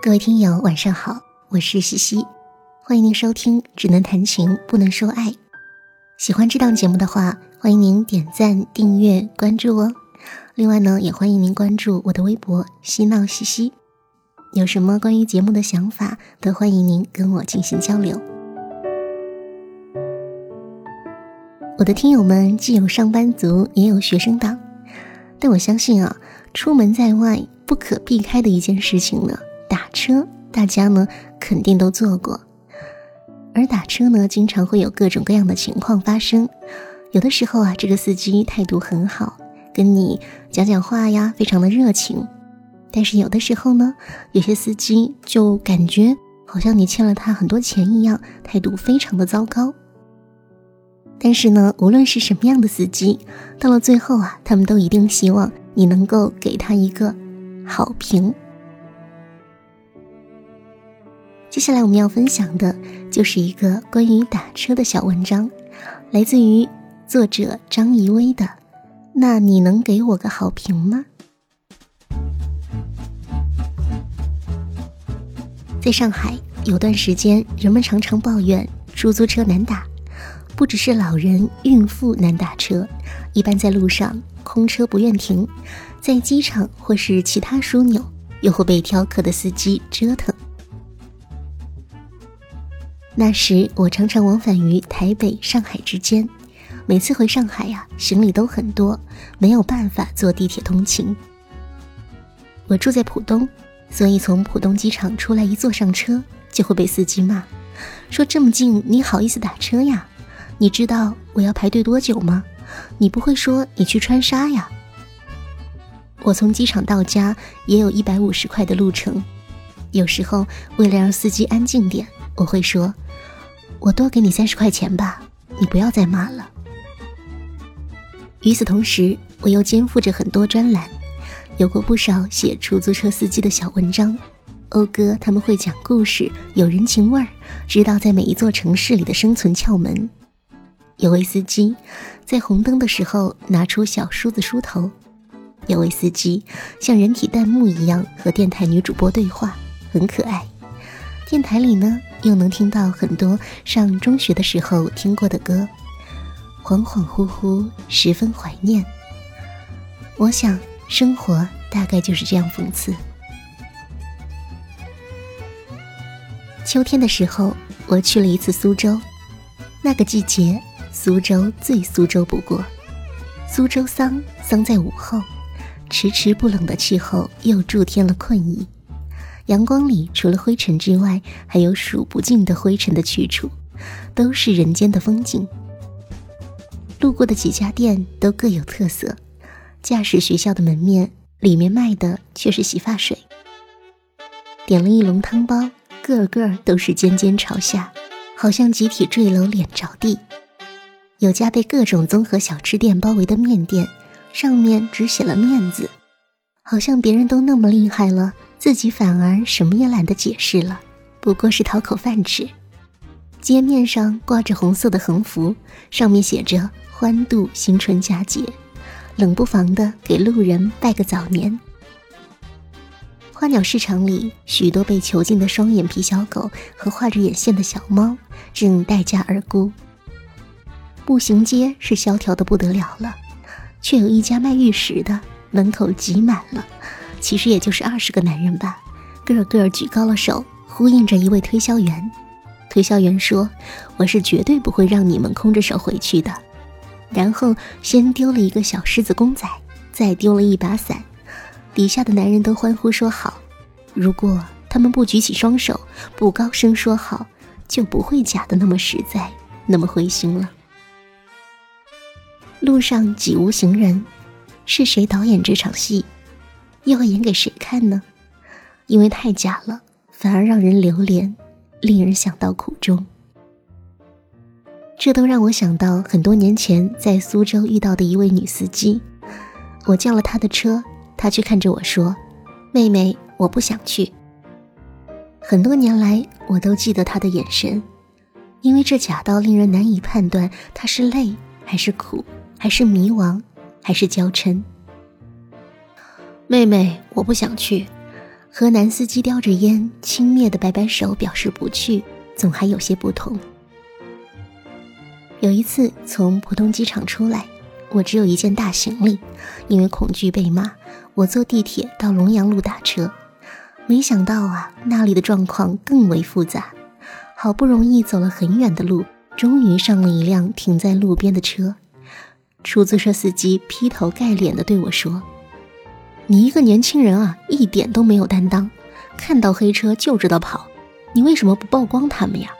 各位听友，晚上好，我是西西，欢迎您收听《只能谈情不能说爱》。喜欢这档节目的话，欢迎您点赞、订阅、关注哦。另外呢，也欢迎您关注我的微博“嬉闹西西”。有什么关于节目的想法，都欢迎您跟我进行交流。我的听友们既有上班族，也有学生党，但我相信啊，出门在外不可避开的一件事情呢。车，大家呢肯定都坐过，而打车呢，经常会有各种各样的情况发生。有的时候啊，这个司机态度很好，跟你讲讲话呀，非常的热情；但是有的时候呢，有些司机就感觉好像你欠了他很多钱一样，态度非常的糟糕。但是呢，无论是什么样的司机，到了最后啊，他们都一定希望你能够给他一个好评。接下来我们要分享的就是一个关于打车的小文章，来自于作者张怡薇的。那你能给我个好评吗？在上海有段时间，人们常常抱怨出租车难打，不只是老人、孕妇难打车，一般在路上空车不愿停，在机场或是其他枢纽，又会被挑客的司机折腾。那时我常常往返于台北、上海之间，每次回上海呀，行李都很多，没有办法坐地铁通勤。我住在浦东，所以从浦东机场出来一坐上车，就会被司机骂，说这么近你好意思打车呀？你知道我要排队多久吗？你不会说你去川沙呀？我从机场到家也有一百五十块的路程，有时候为了让司机安静点，我会说。我多给你三十块钱吧，你不要再骂了。与此同时，我又肩负着很多专栏，有过不少写出租车司机的小文章。讴歌他们会讲故事，有人情味儿，知道在每一座城市里的生存窍门。有位司机在红灯的时候拿出小梳子梳头，有位司机像人体弹幕一样和电台女主播对话，很可爱。电台里呢，又能听到很多上中学的时候听过的歌，恍恍惚惚，十分怀念。我想，生活大概就是这样讽刺。秋天的时候，我去了一次苏州，那个季节，苏州最苏州不过。苏州桑，桑在午后，迟迟不冷的气候又助添了困意。阳光里，除了灰尘之外，还有数不尽的灰尘的去处，都是人间的风景。路过的几家店都各有特色，驾驶学校的门面里面卖的却是洗发水。点了一笼汤包，个个都是尖尖朝下，好像集体坠楼脸着地。有家被各种综合小吃店包围的面店，上面只写了“面”字，好像别人都那么厉害了。自己反而什么也懒得解释了，不过是讨口饭吃。街面上挂着红色的横幅，上面写着“欢度新春佳节”，冷不防的给路人拜个早年。花鸟市场里，许多被囚禁的双眼皮小狗和画着眼线的小猫正待价而沽。步行街是萧条的不得了了，却有一家卖玉石的，门口挤满了。其实也就是二十个男人吧，个个举高了手，呼应着一位推销员。推销员说：“我是绝对不会让你们空着手回去的。”然后先丢了一个小狮子公仔，再丢了一把伞。底下的男人都欢呼说好。如果他们不举起双手，不高声说好，就不会假的那么实在，那么灰心了。路上几无行人，是谁导演这场戏？又会演给谁看呢？因为太假了，反而让人流连，令人想到苦衷。这都让我想到很多年前在苏州遇到的一位女司机。我叫了她的车，她却看着我说：“妹妹，我不想去。”很多年来，我都记得她的眼神，因为这假到令人难以判断，她是累还是苦，还是迷茫，还是娇嗔。妹妹，我不想去，和男司机叼着烟轻蔑的摆摆手表示不去，总还有些不同。有一次从浦东机场出来，我只有一件大行李，因为恐惧被骂，我坐地铁到龙阳路打车。没想到啊，那里的状况更为复杂。好不容易走了很远的路，终于上了一辆停在路边的车。出租车司机劈头盖脸的对我说：“你一个年轻人啊，一点都没有担当，看到黑车就知道跑，你为什么不曝光他们呀？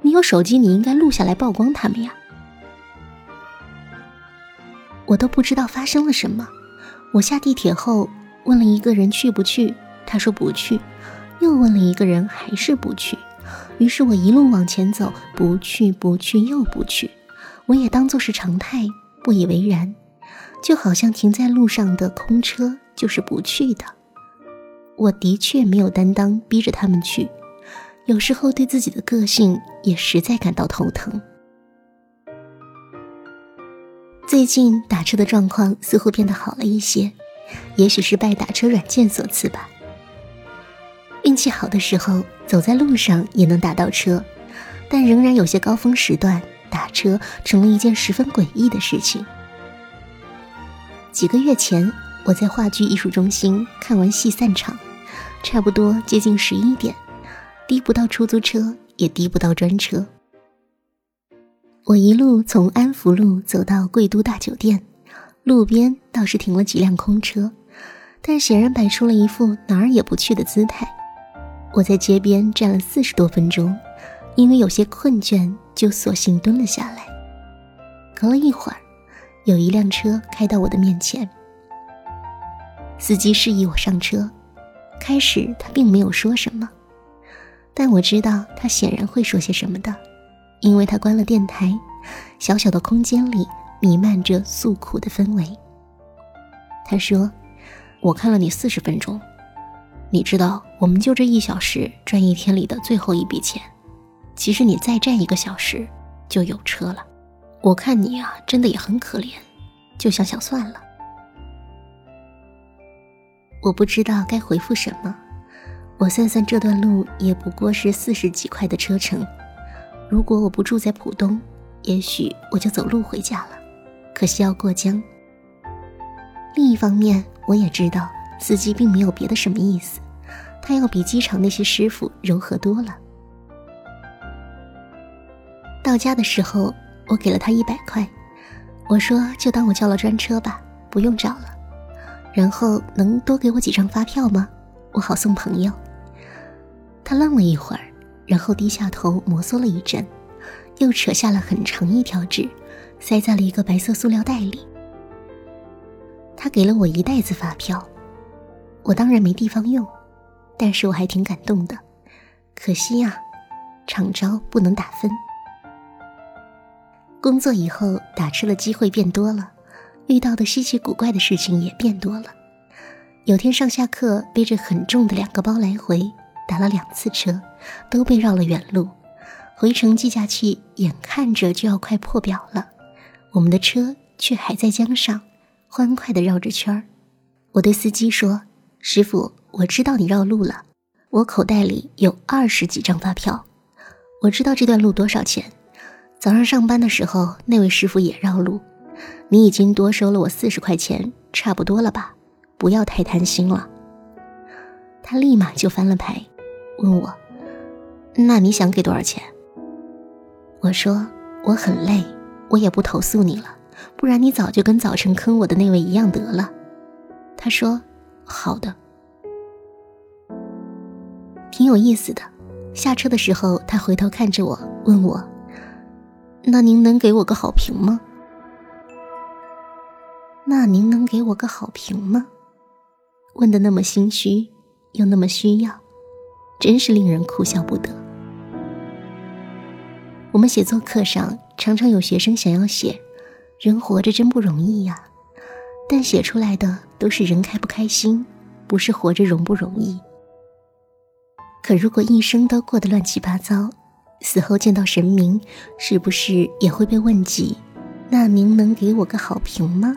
你有手机，你应该录下来曝光他们呀。”我都不知道发生了什么。我下地铁后问了一个人去不去，他说不去，又问了一个人，还是不去。于是我一路往前走，不去，不去，又不去。我也当作是常态，不以为然，就好像停在路上的空车就是不去的。我的确没有担当，逼着他们去。有时候对自己的个性也实在感到头疼。最近打车的状况似乎变得好了一些，也许是拜打车软件所赐吧。运气好的时候，走在路上也能打到车，但仍然有些高峰时段打车成了一件十分诡异的事情。几个月前，我在话剧艺术中心看完戏散场，差不多接近十一点，滴不到出租车，也滴不到专车。我一路从安福路走到贵都大酒店，路边倒是停了几辆空车，但显然摆出了一副哪儿也不去的姿态。我在街边站了四十多分钟，因为有些困倦，就索性蹲了下来。隔了一会儿，有一辆车开到我的面前，司机示意我上车。开始他并没有说什么，但我知道他显然会说些什么的，因为他关了电台。小小的空间里弥漫着诉苦的氛围。他说：“我看了你四十分钟。”你知道，我们就这一小时赚一天里的最后一笔钱。其实你再站一个小时就有车了。我看你啊，真的也很可怜，就想想算了。我不知道该回复什么。我算算这段路也不过是四十几块的车程。如果我不住在浦东，也许我就走路回家了。可惜要过江。另一方面，我也知道司机并没有别的什么意思。他要比机场那些师傅柔和多了。到家的时候，我给了他一百块，我说就当我叫了专车吧，不用找了。然后能多给我几张发票吗？我好送朋友。他愣了一会儿，然后低下头摩挲了一阵，又扯下了很长一条纸，塞在了一个白色塑料袋里。他给了我一袋子发票，我当然没地方用。但是我还挺感动的，可惜呀，厂招不能打分。工作以后打车的机会变多了，遇到的稀奇古怪的事情也变多了。有天上下课背着很重的两个包来回，打了两次车，都被绕了远路。回程计价器眼看着就要快破表了，我们的车却还在江上欢快地绕着圈儿。我对司机说：“师傅。”我知道你绕路了，我口袋里有二十几张发票，我知道这段路多少钱。早上上班的时候，那位师傅也绕路，你已经多收了我四十块钱，差不多了吧？不要太贪心了。他立马就翻了牌，问我：“那你想给多少钱？”我说：“我很累，我也不投诉你了，不然你早就跟早晨坑我的那位一样得了。”他说：“好的。”挺有意思的。下车的时候，他回头看着我，问我：“那您能给我个好评吗？”那您能给我个好评吗？问的那么心虚，又那么需要，真是令人哭笑不得。我们写作课上常常有学生想要写“人活着真不容易呀”，但写出来的都是人开不开心，不是活着容不容易。可如果一生都过得乱七八糟，死后见到神明，是不是也会被问及？那您能给我个好评吗？